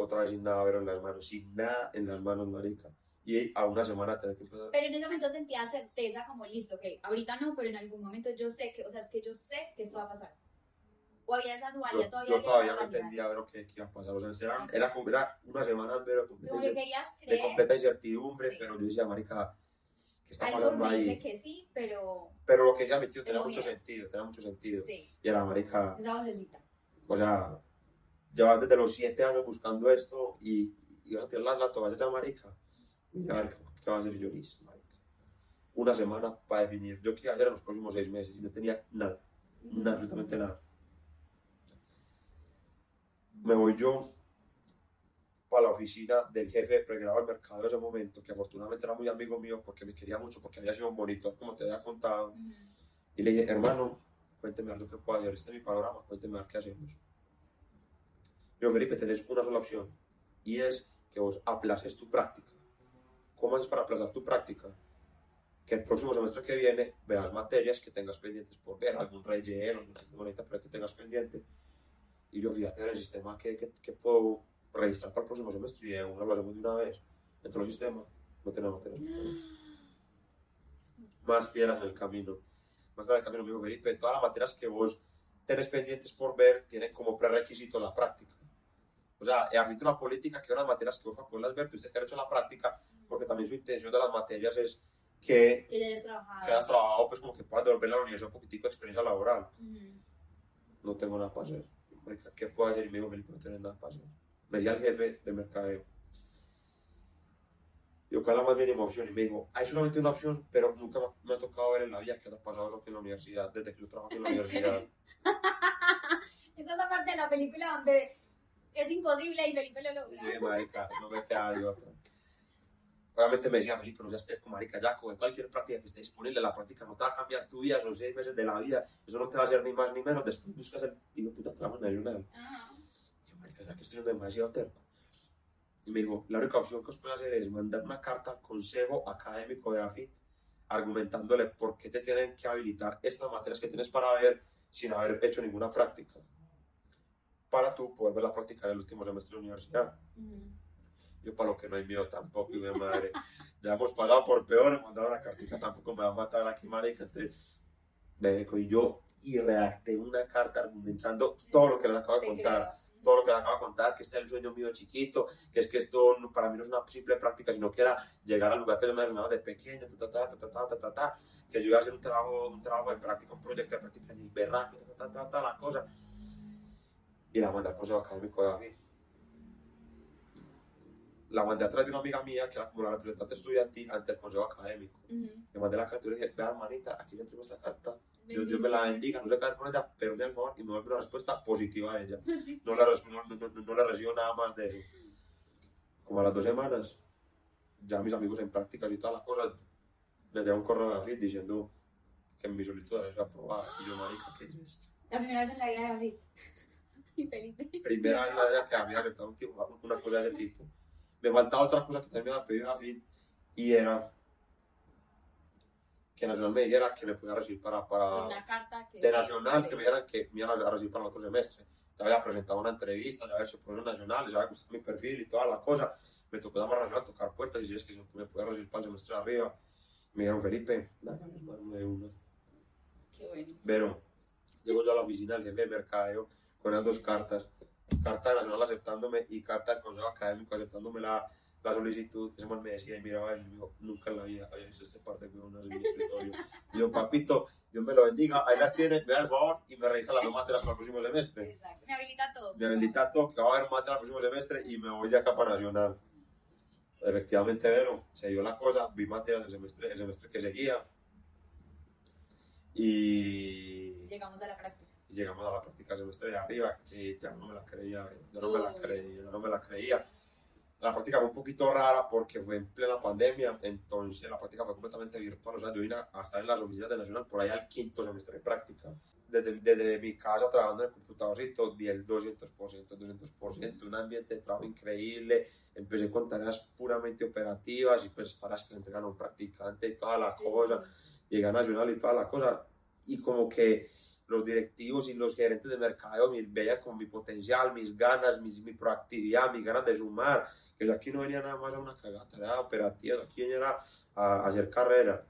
Otra vez sin nada ver en las manos, sin nada en las manos, marica. y a una semana tener que empezar. Pero en ese momento sentía certeza como listo, ok, ahorita no, pero en algún momento yo sé que, o sea, es que yo sé que esto va a pasar. O había esa dualidad, Yo, todavía yo todavía no entendía ver qué, qué iba a pasar. O sea, era, era, como- era una semana pero de completa, Como que de completa incertidumbre, Sí. pero yo decía, marica, ¿qué está algo pasando me dice ahí? que sí, pero Pero lo que mi tío tenía mucho sentido, tenía mucho sentido. sí, Y era, marica, esa vocecita. o sea, llevas desde los siete años buscando esto y, y vas a tirar la, la toalla ya, marica. Y a ver, ¿qué va a hacer yo, Liz, marica? Una semana para definir yo qué iba a hacer en los próximos seis meses y no tenía nada, nada, absolutamente nada. Me voy yo para la oficina del jefe de pregrado del mercado de ese momento, que afortunadamente era muy amigo mío porque me quería mucho, porque había sido un monitor, como te había contado. Ujú. Y le dije, hermano, cuénteme algo que puedo hacer, este es mi panorama, cuénteme a ver qué hacemos. Yo, Felipe, tenés una sola opción, y es que vos aplaces tu práctica. ¿Cómo haces para aplazar tu práctica? Que el próximo semestre que viene veas materias que tengas pendientes por ver, algún relleno, alguna pero que tengas pendiente. Y yo fíjate en el sistema que, que, que puedo registrar para el próximo semestre y de una lo hacemos de una vez. Dentro del sistema no tenemos materias. Más piedras en el camino más grande camino, amigo Felipe, todas las materias que vos tenés pendientes por ver tienen como prerequisito la práctica. O sea, he afecto una política que unas materias que vos poderlas ver, tuviste que haber hecho la práctica, porque también su intención de las materias es que, Que ya hayas trabajado. que hayas trabajado, pues como que puedas devolver a la universidad un poquitico de experiencia laboral. Ujú. No tengo nada para hacer. ¿Qué puedo hacer? Y me dijo, no tienes nada para hacer. Me di al jefe de mercadeo. Yo, ¿cuál es la más mínima opción? Y me dijo, hay solamente una opción, pero nunca me- me ha tocado ver en la vida que ha pasado eso aquí en la universidad, desde que yo trabajo aquí en la universidad. Esa es la parte de la película donde es imposible y Felipe lo Y logra. dije, marica, no me queda de otra. Obviamente me decía, Felipe, no seas terco, marica, ya coge cualquier práctica que esté disponible, la práctica no te va a cambiar tu vida, son seis meses de la vida, eso no te va a hacer ni más ni menos, después buscas el hijo de puta trabajo nacional. Ajá. Y yo, marica, ya que estoy siendo demasiado terco. Y me dijo, la única opción que os puedo hacer es mandar una carta al consejo académico de AFIT argumentándole por qué te tienen que habilitar estas materias que tienes para ver sin haber hecho ninguna práctica para tú volverla a practicar el último semestre de la universidad. Yo para lo que no hay miedo tampoco, y mi madre, ya hemos pasado por peor, mandaron la cartica, tampoco me va a matar aquí, marica, entonces, me y yo, y redacté una carta argumentando todo lo que les acabo de contar todo lo que le acabo de contar, que este es el sueño mío chiquito, que es que esto para mí no es una simple práctica, sino que era llegar al lugar que yo me imaginaba de pequeño, ta, ta, ta, ta, ta, ta, ta, que yo iba a hacer un trabajo, un trabajo de práctica, un proyecto de práctica en el berraco, ta, ta, ta, ta, ta, la cosa. Y la mandé al consejo académico de David. La mandé atrás de una amiga mía, que era como la representante estudiantil ante el consejo académico. Ujú. Le mandé la carta y le dije, vea hermanita, aquí le entrego esta carta. Dios, Dios me la bendiga, no sé qué hacer con ella, pero me el favor y me vuelve una respuesta positiva a ella. No res- no, no, no, recibo nada más de eso. Como a las dos semanas, ya mis amigos en prácticas y todas las cosas, me llega un correo la FIT diciendo que mi solicitud es aprobada. Y yo, marica, ¿qué es esto? La primera vez en la vida de David. Y Felipe. Primera vez en la vida que había aceptado un tipo, una cosa de ese tipo. Me faltaba otra cosa que también me había pedido FIT y era que Nacional me dijera que me podía recibir para, para, Una carta que. de Nacional sí. que me dijeran que me iban a recibir para el otro semestre. Ya había presentado una entrevista, ya había hecho procesos nacionales, ya había gustado mi perfil y toda la cosa. Me tocó llamar a Nacional, tocar puertas y decirles que me podía recibir para el semestre de arriba. Me dijeron, Felipe, dale, hermano, de una. Qué bueno. Pero llego yo a la oficina del jefe de mercadeo con las dos cartas. Carta Nacional aceptándome y carta del Consejo Académico aceptándome la, la solicitud. Ese man me decía y miraba y me dijo, nunca en la vida había visto este par de huevonas en mi escritorio. Y yo, papito, Dios me lo bendiga, ahí las tiene, me da el favor y me revisa las dos materias para el próximo semestre. Exacto. Me habilita todo. Me habilita todo, que va a haber materias el próximo semestre y me voy de acá para Nacional. Efectivamente, pero se dio la cosa, vi materias el semestre, el semestre que seguía y Llegamos a la práctica. Y llegamos a la práctica semestre de arriba, que ya no me la creía, ya no me la creía, ya no me la creía. La práctica fue un poquito rara porque fue en plena pandemia, entonces la práctica fue completamente virtual, o sea, yo vine a estar en las oficinas de Nacional por ahí al quinto semestre de práctica. Desde, desde mi casa trabajando en el computadorcito, di el 200%, 200%, un ambiente de trabajo increíble, empecé con tareas puramente operativas y pues tareas que entregan a un practicante y toda la Sí. cosa, llegué a Nacional y toda la cosa, y como que los directivos y los gerentes de mercado me veían como mi potencial, mis ganas, mis, mi proactividad, mis ganas de sumar, que yo aquí no venía nada más a una cagata, era operativa, aquí venía a, a hacer carrera,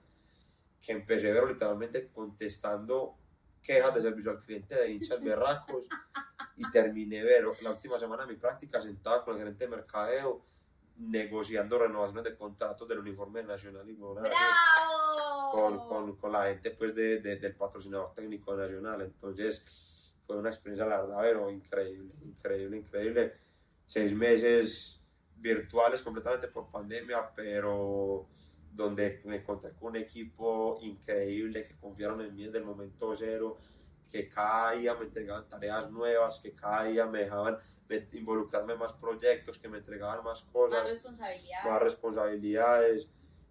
que empecé a ver literalmente contestando quejas de servicio al cliente de hinchas berracos y terminé ver la última semana de mi práctica sentada con el gerente de mercadeo negociando renovaciones de contratos del uniforme nacional y ¡Bravo! Con, con, con, la gente pues de, de, del patrocinador técnico nacional. Entonces fue una experiencia, la verdad, pero increíble, increíble, increíble. Seis meses virtuales completamente por pandemia, pero donde me encontré con un equipo increíble que confiaron en mí desde el momento cero, que cada día me entregaban tareas nuevas, que cada día me dejaban involucrarme en más proyectos, que me entregaban más cosas. Más responsabilidades. Más responsabilidades.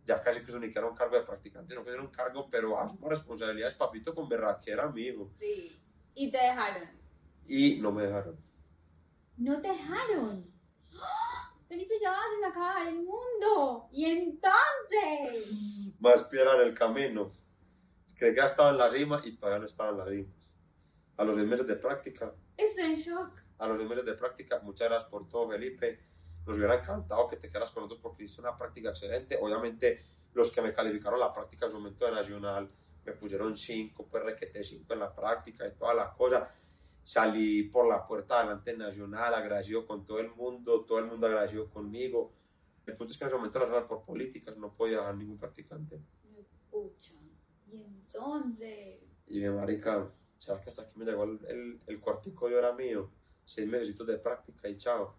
Ya casi que eso ni que era un cargo de practicante, no que era un cargo, pero más responsabilidades, papito, con berraquera, amigo. Sí. Y te dejaron. Y no me dejaron. ¿No te dejaron? ¡Ah! Felipe, ya vas a acabar el mundo. Y entonces. Más piedra en el camino. Creí que ya estaba en la cima y todavía no estaba en la cima. A los seis meses de práctica. Estoy en shock a los meses de práctica. Muchas gracias por todo, Felipe. Nos hubiera encantado que te quedaras con nosotros porque hice una práctica excelente. Obviamente, los que me calificaron la práctica en su momento de Nacional me pusieron 5, pues requete 5 en la práctica y todas las cosas. Salí por la puerta delante Nacional, agradecido con todo el mundo, todo el mundo agradecido conmigo. El punto es que en ese momento Nacional por políticas no podía dejar ningún practicante. Pucha. Y entonces. Y mi marica, ¿sabes que hasta aquí me llegó el, el, el cuartico yo era mío? seis meses de práctica y chao.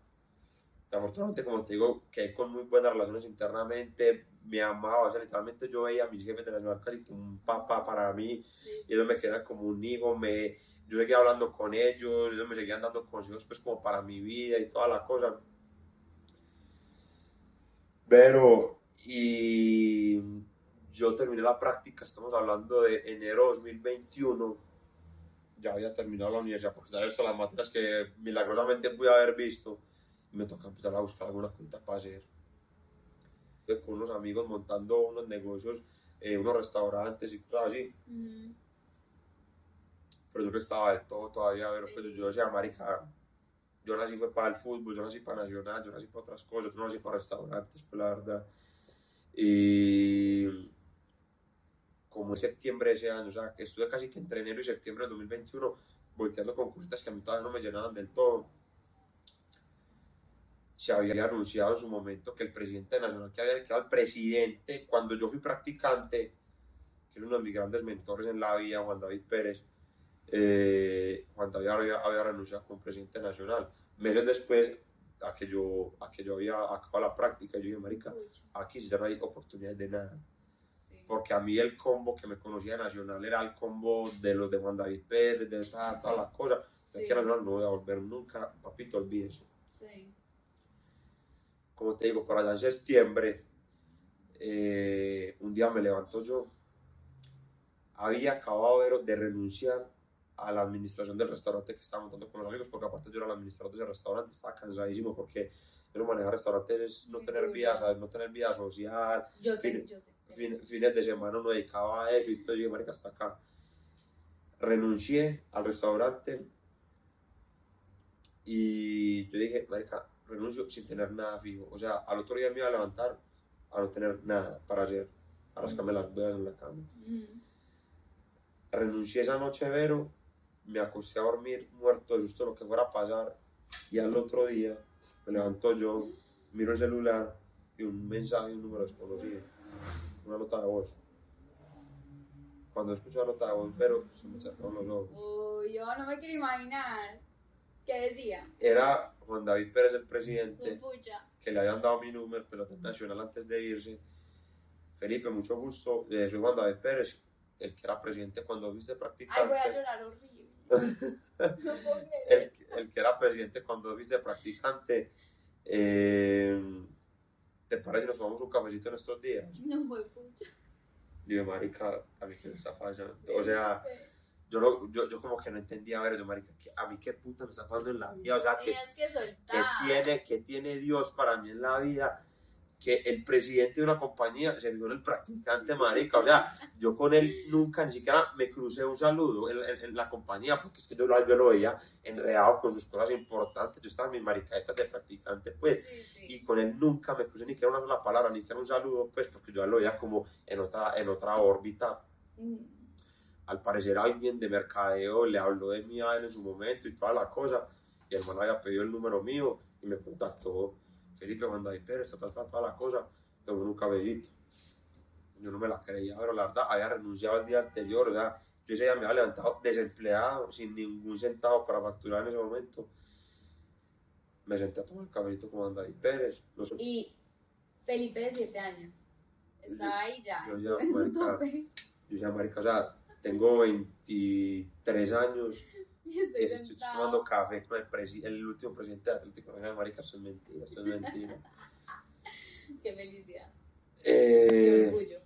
Afortunadamente, como te digo, que con muy buenas relaciones internamente, me amaba, o sea, literalmente yo veía a mis jefes de la ciudad casi como un papá para mí, y ellos me quedan como un hijo, me, yo seguía hablando con ellos, ellos me seguían dando consejos pues como para mi vida y toda la cosa. Pero, y yo terminé la práctica, estamos hablando de enero 2021, ya había terminado la universidad porque ya había visto las materias que milagrosamente pude haber visto me toca empezar a buscar alguna cuenta para hacer. Con unos amigos montando unos negocios, eh, unos restaurantes y cosas así. Pero yo no estaba del todo todavía, pero pues yo decía, marica, yo nací fue para el fútbol, yo nací para Nacional, yo nací para otras cosas, yo no nací para restaurantes, pues la verdad. Y como en septiembre de ese año, o sea, que estuve casi que entre enero y septiembre del 2021 volteando con cositas que a mí todavía no me llenaban del todo. Se había anunciado en su momento que el presidente nacional, que, había, que era el presidente, cuando yo fui practicante, que es uno de mis grandes mentores en la vida, Juan David Pérez, eh, Juan David había, había, renunciado como presidente nacional. Meses después, a que yo, a que yo había acabado la práctica, yo dije, marica, aquí ya no hay oportunidades de nada porque a mí el combo que me conocía Nacional era el combo de los de Juan David Pérez, de todas, las cosas. Sí. que Nacional no voy a volver nunca, papito, olvídese. Sí. Como te digo, para allá en septiembre, eh, un día me levanto yo, había acabado de renunciar a la administración del restaurante que estaba montando con los amigos, porque aparte yo era el administrador de ese restaurante, estaba cansadísimo porque pero manejar restaurantes es no tener vida, ¿sabes? No tener vida social. Yo sé, yo sé fines de semana no dedicaba a eso y todo, yo marica, hasta acá. Renuncié al restaurante y yo dije, marica, renuncio sin tener nada fijo. O sea, al otro día me iba a levantar a no tener nada para hacer, a rascarme las veas en la cama. Renuncié esa noche, Vero, me acosté a dormir muerto de susto lo que fuera a pasar y al otro día me levanto yo, miro el celular y un mensaje, un número desconocido una nota de voz. Cuando escucho la nota de voz, pero se me cerraron los ojos. Uy, yo no me quiero imaginar. ¿Qué decía? Era Juan David Pérez, el presidente, que le habían dado mi número, pero nacional antes de irse. Felipe, mucho gusto. Eh, soy Juan David Pérez, el que era presidente cuando fuiste practicante. Ay, voy a llorar horrible. no puedo el, el, que era presidente cuando fuiste practicante. Eh, ¿te parece si nos tomamos un cafecito en estos días? No, pucha. Digo, marica, a mí que me está fallando. O sea, yo, lo, yo, yo como que no entendía, a ver, yo, marica, a mí qué puta me está pasando en la vida. O sea, que, que, que, tiene, que tiene Dios para mí en la vida. que el presidente de una compañía se en el practicante, marica. O sea, yo con él nunca ni siquiera me crucé un saludo en, en- en la compañía, porque es que yo, lo- yo lo veía enredado con sus cosas importantes. Yo estaba en mis maricaetas de practicante, pues. Sí, sí. Y con él nunca me crucé ni siquiera una sola palabra, ni siquiera un saludo, pues, porque yo lo veía como en otra, en otra órbita. Mm, Al parecer alguien de mercadeo le habló de él en su momento y toda la cosa. Y el man había pedido el número mío y me contactó Felipe Juan David Pérez, ta, ta, ta, toda la cosa. Tomé un cabellito. Yo no me la creía, pero la verdad había renunciado el día anterior. O sea, yo ese día me había levantado desempleado, sin ningún centavo para facturar en ese momento. Me senté a tomar el cabellito con Juan David Pérez. Los- Y Felipe de 7 años. Estaba ahí ya. yo ya, marica, tope. Yo decía, marica, o sea, tengo 23 años Y estoy estoy tomando café con el, el último presidente de Atlético Nacional, marica, eso es mentira, eso es mentira. Qué felicidad. Eh, Qué orgullo.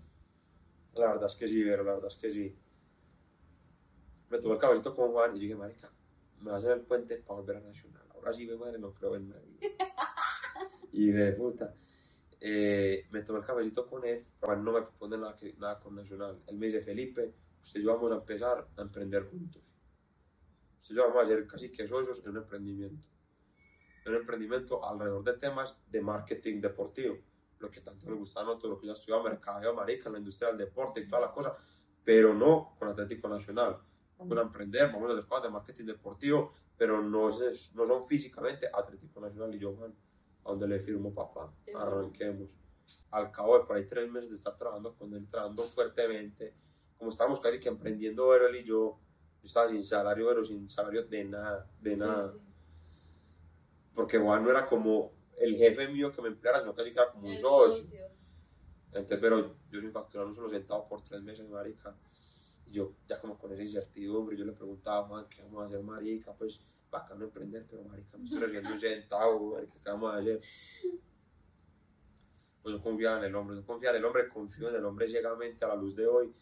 la verdad es que sí, pero la verdad es que sí. Me tomé el caballito con Juan y dije, marica, me va a hacer el puente para volver a Nacional. Ahora sí, me madre, no creo en nadie. y de puta. Eh, me tomé el caballito con él, pero no me propone nada, que, nada con Nacional. Él me dice, Felipe, usted y yo vamos a empezar a emprender juntos. Usted y yo vamos a ser casi que socios en un emprendimiento. En un emprendimiento alrededor de temas de marketing deportivo. Lo que tanto me gusta a nosotros, lo que yo estudiaba mercadeo, marica, en la industria del deporte y toda la cosa, pero no con Atlético Nacional. Vamos a emprender, vamos a hacer cosas de marketing deportivo, pero no, es- no son físicamente Atlético Nacional y yo, man, a donde le firmo papá, arranquemos. Al cabo de por ahí tres meses de estar trabajando con él, trabajando fuertemente, como estábamos casi que emprendiendo, pero él y yo, yo estaba sin salario, pero sin salario de nada, de nada, Sí, sí. porque Juan no era como el jefe mío que me empleara, sino casi que era como un El socio. socio. Entonces, pero yo sin facturar un solo centavo por tres meses, marica. Y yo ya como con esa incertidumbre, yo le preguntaba Juan, ¿qué vamos a hacer, marica? Pues bacano emprender, pero marica, no estoy recibiendo un centavo, marica, ¿qué vamos a hacer? Pues yo confiaba en el hombre, yo confiaba en el hombre, confío en el hombre ciegamente a la luz de hoy,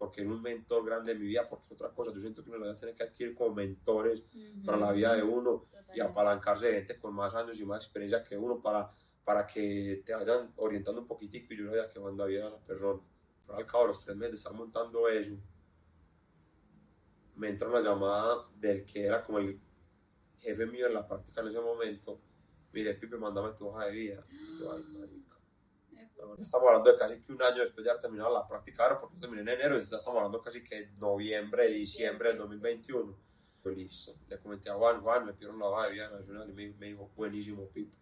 porque es un mentor grande en mi vida, porque otra cosa, yo siento que uno lo va a tener que adquirir como mentores para la vida de uno, y apalancarse de gente con más años y más experiencia que uno para, para que te vayan orientando un poquitico y yo sabía que cuando había esa persona. Pero al cabo de los tres meses de estar montando eso, me entra una llamada del que era como el jefe mío en la práctica en ese momento. Mire, Pipe, mándame tu hoja de vida. Y yo, ay, marica. Estamos hablando de casi que un año después de haber terminado la práctica, ahora porque terminé en enero, ya estamos hablando casi que noviembre, diciembre del 2021. Yo, listo. Le comenté a Juan, Juan, me pidieron la hoja de vida nacional y me, me dijo, buenísimo, Pipe.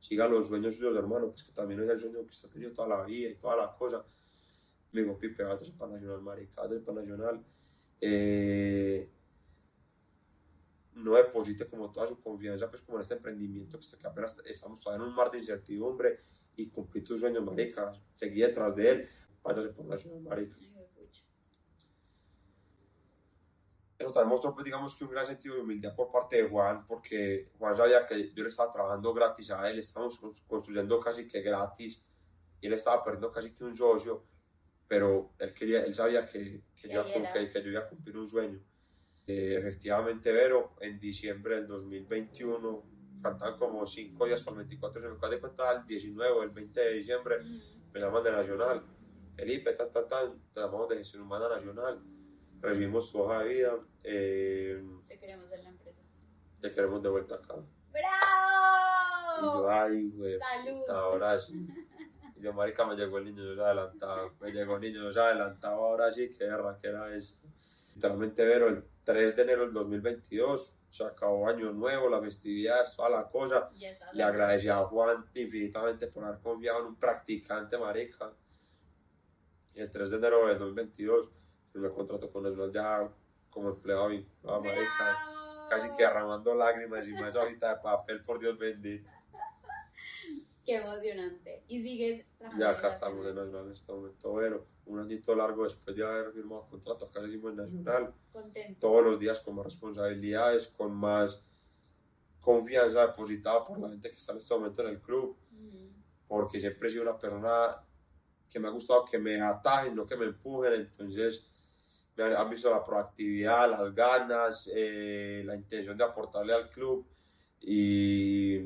Siga los sueños suyos, hermano, que es que también es el sueño que usted ha tenido toda la vida y toda la cosa. Me dijo, Pipe, váyase para Nacional, marica, váyase para Nacional. Eh, no deposite como toda su confianza, pues como en este emprendimiento que apenas estamos todavía en un mar de incertidumbre y cumplir tus sueños, marica. Seguí detrás de él, váyase por marica. Hijo de pucha. eso también mostró, pues, digamos, que un gran sentido de humildad por parte de Juan, porque Juan sabía que yo le estaba trabajando gratis a él, estábamos cons- construyendo casi que gratis, y él estaba perdiendo casi que un socio, pero él, quería, él sabía que, que, yo, que, que yo iba a cumplir un sueño. Eh, efectivamente, Vero, en diciembre del 2021, faltaban como 5 días para el 24, se me acaba de cuenta, el 19 o el 20 de diciembre, me llaman de Nacional. Felipe, ta, ta, ta, te llamamos de gestión humana nacional. Recibimos tu hoja de vida. eh, Te queremos en la empresa. te queremos de vuelta acá. Y yo, ¡Bravo! ay, güey, ahora sí. Y yo, marica, me llegó el niño Dios adelantado. Me llegó el niño Dios adelantado, ahora sí, qué guerra que era esto. Literalmente, Vero, el 3 de enero del 2022, se acabó año nuevo, la festividad, toda la cosa. Le agradecí a Juan infinitamente por haber confiado en un practicante, marica. Y el 3 de enero del 2022 me contrató con Nacional ya como empleado vinculado, marica. Casi que derramando lágrimas y más ahorita de papel, por Dios bendito. Qué emocionante. Y sigues trabajando. Ya acá estamos en. Nacional en este momento. Bueno, un añito largo después de haber firmado contrato, acá seguimos en Nacional. Contento. Todos los días con más responsabilidades, con más confianza depositada por la gente que está en este momento en el club. Mm. porque siempre he sido una persona que me ha gustado que me atajen, no que me empujen, entonces me han, han visto la proactividad, las ganas, eh, la intención de aportarle al club y,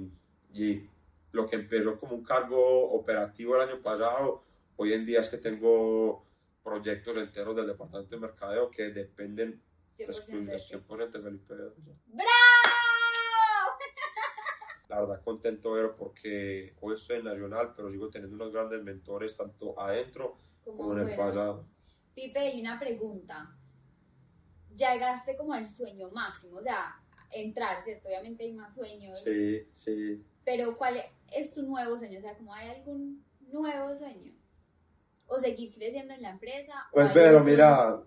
y lo que empezó como un cargo operativo el año pasado, hoy en día es que tengo proyectos enteros del departamento de mercadeo que dependen 100% de ti. 100% de Felipe. ¡Bravo! La verdad contento ver porque hoy estoy en Nacional, pero sigo teniendo unos grandes mentores tanto adentro como en el pasado. Pipe, y una pregunta. Llegaste como al sueño máximo, o sea, entrar, ¿cierto? Obviamente hay más sueños, Sí, sí. pero ¿cuál es tu nuevo sueño? O sea, ¿cómo hay algún nuevo sueño? ¿O seguir creciendo en la empresa? Pues pero mira,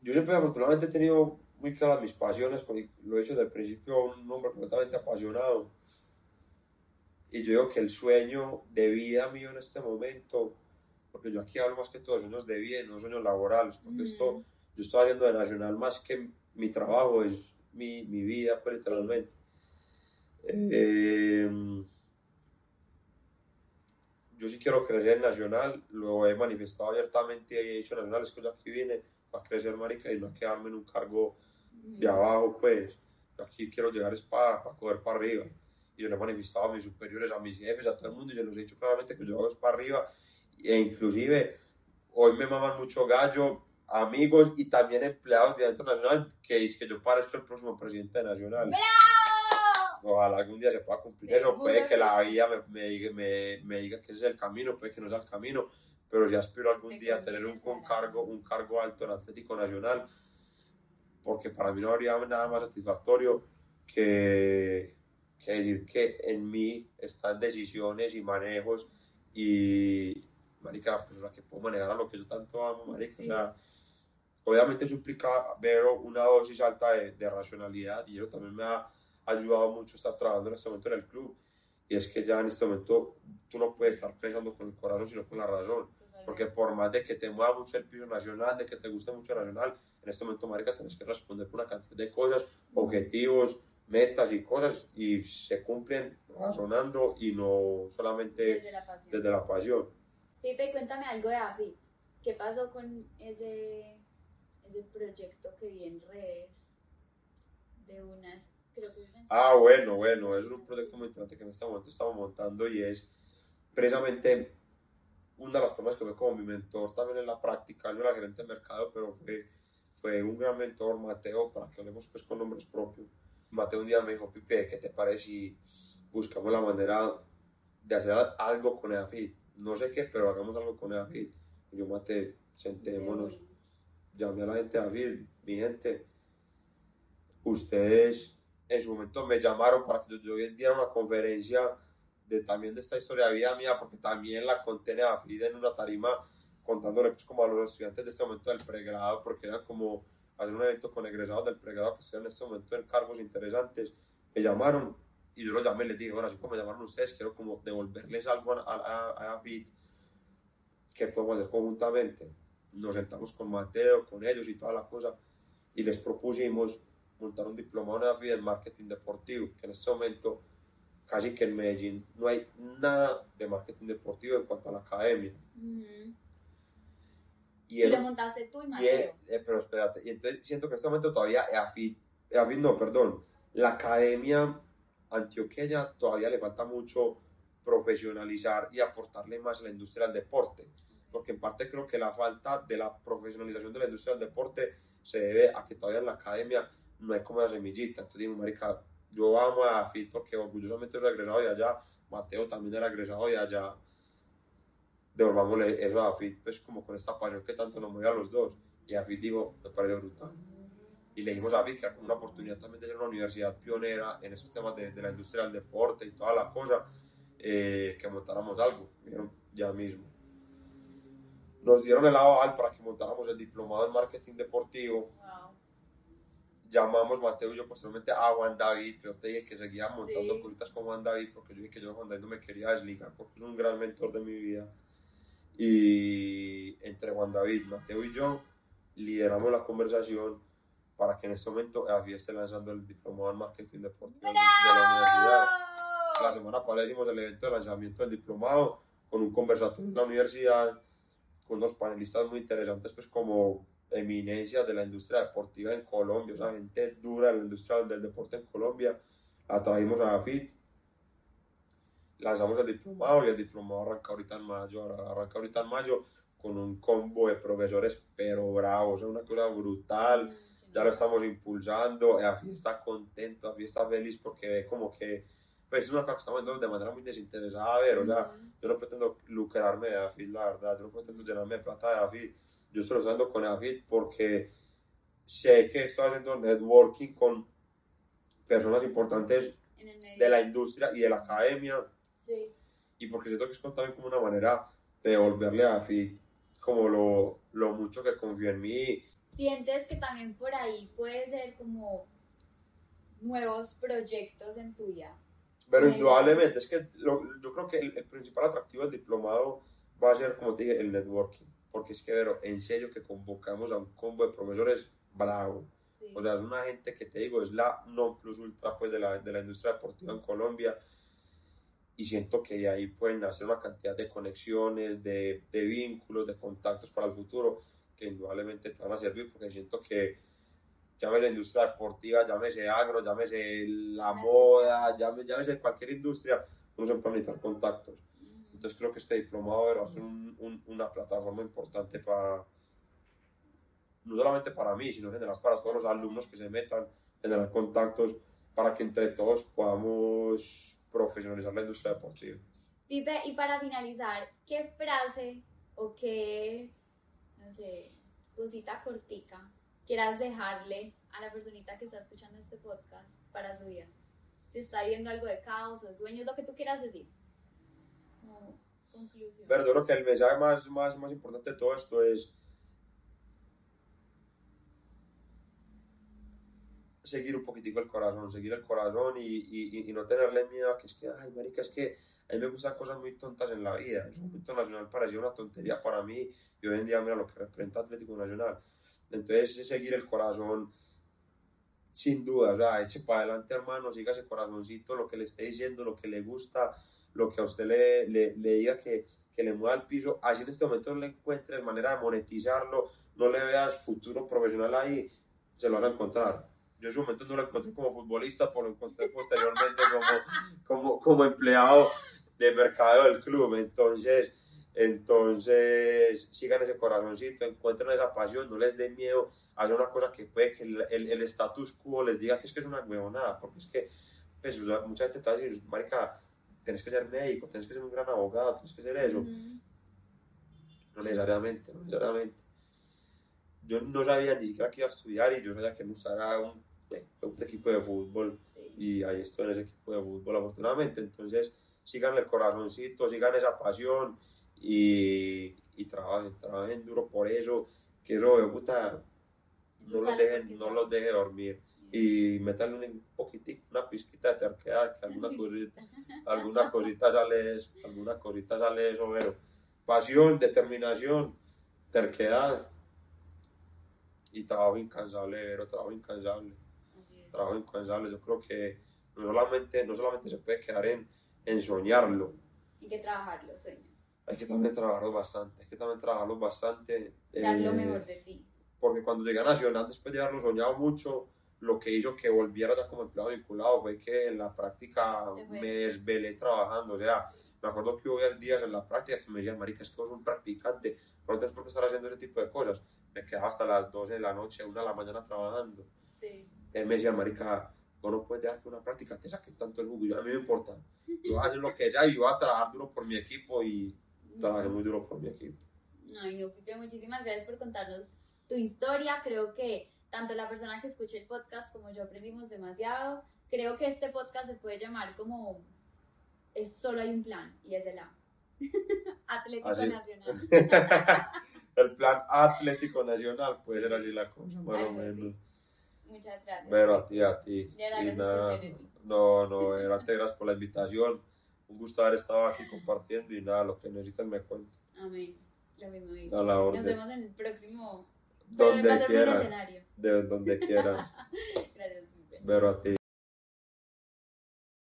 yo siempre afortunadamente he tenido muy claras mis pasiones, porque lo he hecho desde el principio un hombre completamente apasionado. Y yo digo que el sueño de vida mío en este momento, porque yo aquí hablo más que todo de sueños de vida no sueños laborales, porque esto, yo estoy haciendo de Nacional más que mi trabajo, es mi, mi vida, pues literalmente. Eh, yo sí quiero crecer en Nacional, lo he manifestado abiertamente y he dicho Nacional, es que yo aquí vine para crecer, marica, y no quedarme en un cargo de abajo, pues. Yo aquí quiero llegar es para, para coger para arriba. Y yo le he manifestado a mis superiores, a mis jefes, a todo el mundo, y yo les he dicho claramente que yo hago es para arriba. E inclusive, hoy me maman mucho gallo, amigos y también empleados de Nacional, que es que yo parezco el próximo presidente de Nacional. ¡Bravo! Ojalá algún día se pueda cumplir eso. Puede que la vida me, me, diga- me, me diga que ese es el camino, puede que no sea el camino, pero sí aspiro algún día a tener un, un cargo, un cargo alto en Atlético Nacional, porque para mí no habría nada más satisfactorio que, que decir que en mí están decisiones y manejos y, marica, la persona que puedo manejar a lo que yo tanto amo, marica, Sí. o sea, obviamente eso implica ver una dosis alta de, de racionalidad y eso también me ha ayudado mucho estar trabajando en este momento en el club. Y es que ya en este momento tú no puedes estar pensando con el corazón, sino con la razón. Totalmente. Porque por más de que te mueva mucho el piso nacional, de que te guste mucho el nacional, en este momento, marica, tienes que responder por una cantidad de cosas, objetivos, metas y cosas, y se cumplen razonando y no solamente Desde la pasión. desde la pasión. Pipe, cuéntame algo de AFIT. ¿Qué pasó con ese, ese proyecto que vi en redes? De unas. Ah, bueno, bueno, es un proyecto muy interesante que en este momento estamos montando y es precisamente una de las personas que fue como mi mentor también en la práctica, no era gerente de mercado, pero fue, fue un gran mentor, Mateo, para que hablemos pues con nombres propios. Mateo un día me dijo, Pipe, ¿qué te parece si buscamos la manera de hacer algo con EAFIT? No sé qué, pero hagamos algo con EAFIT. Yo, Mate, sentémonos, llamé a la gente de mi gente, ustedes en su momento me llamaron para que yo, diera una conferencia de también de esta historia de vida mía, porque también la conté en EAFIT en una tarima contándole pues como a los estudiantes de este momento del pregrado, porque era como hacer un evento con egresados del pregrado que estudian en este momento en cargos interesantes. Me llamaron y yo los llamé y les dije, bueno, así como me llamaron ustedes, quiero como devolverles algo a, a, a EAFIT que podemos hacer conjuntamente. Nos sentamos con Mateo, con ellos y toda la cosa, y les propusimos montar un diplomado en EAFIT en marketing deportivo, que en este momento casi que en Medellín no hay nada de marketing deportivo en cuanto a la academia. Ujú. Y, Y era- lo montaste tú y y, eh, eh, pero espérate, y entonces siento que en este momento todavía EAFIT, EAFIT no, perdón, la academia antioqueña todavía le falta mucho profesionalizar y aportarle más a la industria del deporte, porque en parte creo que la falta de la profesionalización de la industria del deporte se debe a que todavía en la academia no hay como esa semillita, entonces digo, marica, yo amo a EAFIT porque orgullosamente soy egresado de allá, Mateo también era egresado de allá, devolvámosle eso a Afid, pues como con esta pasión que tanto nos mueve a los dos. Y Afid dijo, me parece brutal. Y le dijimos a Afid que era como una oportunidad también de ser una universidad pionera en esos temas de, de la industria del deporte y toda la cosa, eh, que montáramos algo, vieron, ya mismo. Nos dieron el aval para que montáramos el diplomado en marketing deportivo. Wow. Llamamos Mateo y yo posteriormente a Juan David, que yo te dije que seguía montando Sí. cositas con Juan David, porque yo dije que yo Juan David no me quería desligar, porque es un gran mentor de mi vida. Y entre Juan David, Mateo y yo lideramos la conversación para que en este momento AFI esté lanzando el diplomado en marketing deportivo de la universidad. La semana pasada hicimos el evento de lanzamiento del diplomado con un conversatorio en la universidad, con unos panelistas muy interesantes, pues como eminencias de la industria deportiva en Colombia, o sea, gente dura de la industria del deporte en Colombia. La trajimos a AFIT lanzamos el diplomado y el diplomado arranca ahorita en mayo, arranca ahorita en mayo con un combo de profesores pero bravos, es una cosa brutal, ya lo estamos impulsando, Afi está contento, Afi está feliz porque ve como que, pues es una cosa que estamos viendo de manera muy desinteresada, a ver, o sea, yo no pretendo lucrarme de AFIT, la verdad, yo no pretendo llenarme de plata de AFIT, yo estoy usando con AFIT porque sé que estoy haciendo networking con personas importantes de la industria y de la academia Sí. y porque siento que es también como una manera de devolverle a AFIT como lo, lo mucho que confío en mí. ¿Sientes que también por ahí puede ser como nuevos proyectos en tu vida? Pero indudablemente, es que lo- yo creo que el, el principal atractivo del diplomado va a ser, como te dije, el networking. Porque es que, pero en serio que convocamos a un combo de profesores bravo. Sí. O sea, es una gente que te digo, es la non plus ultra pues, de, la, de la industria deportiva en Colombia. Y siento que de ahí pueden hacer una cantidad de conexiones, de, de vínculos, de contactos para el futuro, que indudablemente te van a servir, porque siento que llámese industria deportiva, llámese agro, llámese la moda, llámese, llámese cualquier industria, uno siempre va a necesitar contactos. Entonces creo que este diplomado va a ser un- un- una plataforma importante para, no solamente para mí, sino en general para todos los alumnos que se metan, generar contactos, para que entre todos podamos profesionalizar la industria deportiva. Pipe, y para finalizar, ¿qué frase o qué, no sé, cosita cortica quieras dejarle a la personita que está escuchando este podcast para su vida? Si está viviendo algo de caos o sueños, lo que tú quieras decir. Conclusión. Pero yo creo que el mensaje más, más, más importante de todo esto es seguir un poquitico el corazón, seguir el corazón y, y, y no tenerle miedo a que es que, ay, marica, es que a mí me gustan cosas muy tontas en la vida. Su momento Nacional parecía una tontería para mí y hoy en día mira lo que representa Atlético Nacional. Entonces, es seguir el corazón sin duda, o sea, eche para adelante, hermano, siga ese corazoncito, lo que le esté diciendo, lo que le gusta, lo que a usted le, le, le diga que, que le mueva al piso, así en este momento no le encuentres manera de monetizarlo, no le veas futuro profesional ahí, se lo vas a encontrar. Yo en su momento no lo encontré como futbolista, pero lo encontré posteriormente como, como, como empleado de mercado del club. Entonces, entonces sigan ese corazoncito, encuentren esa pasión, no les dé miedo a hacer una cosa que puede que el, el, el status quo les diga que es que es una huevonada, porque es que pues, mucha gente a decir, marica, tienes que ser médico, tienes que ser un gran abogado, tienes que ser eso. No necesariamente, no necesariamente. Yo no sabía ni siquiera que iba a estudiar y yo sabía que me gustara un, un equipo de fútbol Sí. y ahí estoy en ese equipo de fútbol afortunadamente. Entonces, sigan el corazoncito, sigan esa pasión y, y trabajen, trabajen duro por eso, que eso, puta, no los, dejen, no los deje dormir y metanle un poquitico, una pizquita de terquedad, que alguna cosita, alguna cosita sale eso, alguna cosita sale de eso, pero pasión, determinación, terquedad y trabajo incansable, pero trabajo incansable, trabajo incansable. Yo creo que no solamente, no solamente se puede quedar en, en soñarlo, Hay que trabajar los sueños. hay que también trabajarlos bastante, hay que también trabajarlos bastante. Dar lo eh, mejor de ti. porque cuando llegué a Nacional, después de haberlo soñado mucho, lo que hizo que volviera ya como empleado vinculado fue que en la práctica me desvelé trabajando. O sea, me acuerdo que hubo días en la práctica que me decían, marica, es que vos sos un practicante, no tienes por qué estar haciendo ese tipo de cosas. Me quedaba hasta las 12 de la noche, 1 de la mañana trabajando. Sí. Él me decía, marica, vos no puedes dejar que una práctica te saque tanto el jugo. Yo, a mí me importa. Yo voy a hacer lo que sea y voy a trabajar duro por mi equipo y trabajé muy duro por mi equipo. Ay, no, Pipe, muchísimas gracias por contarnos tu historia. Creo que tanto la persona que escuche el podcast como yo aprendimos demasiado. Creo que este podcast se puede llamar como es solo hay un plan y es el A. Atlético Así. Nacional. el plan Atlético Nacional puede ser así la cosa, más o menos. Muchas gracias. Pero a ti, a ti. Y nada, no, no, era te gracias por la invitación. Un gusto haber estado aquí compartiendo y nada, lo que necesiten me cuentan. Amén. Lo mismo digo. A la Nos vemos en el próximo. Donde quieran, de donde quieran. Gracias. Pero a ti.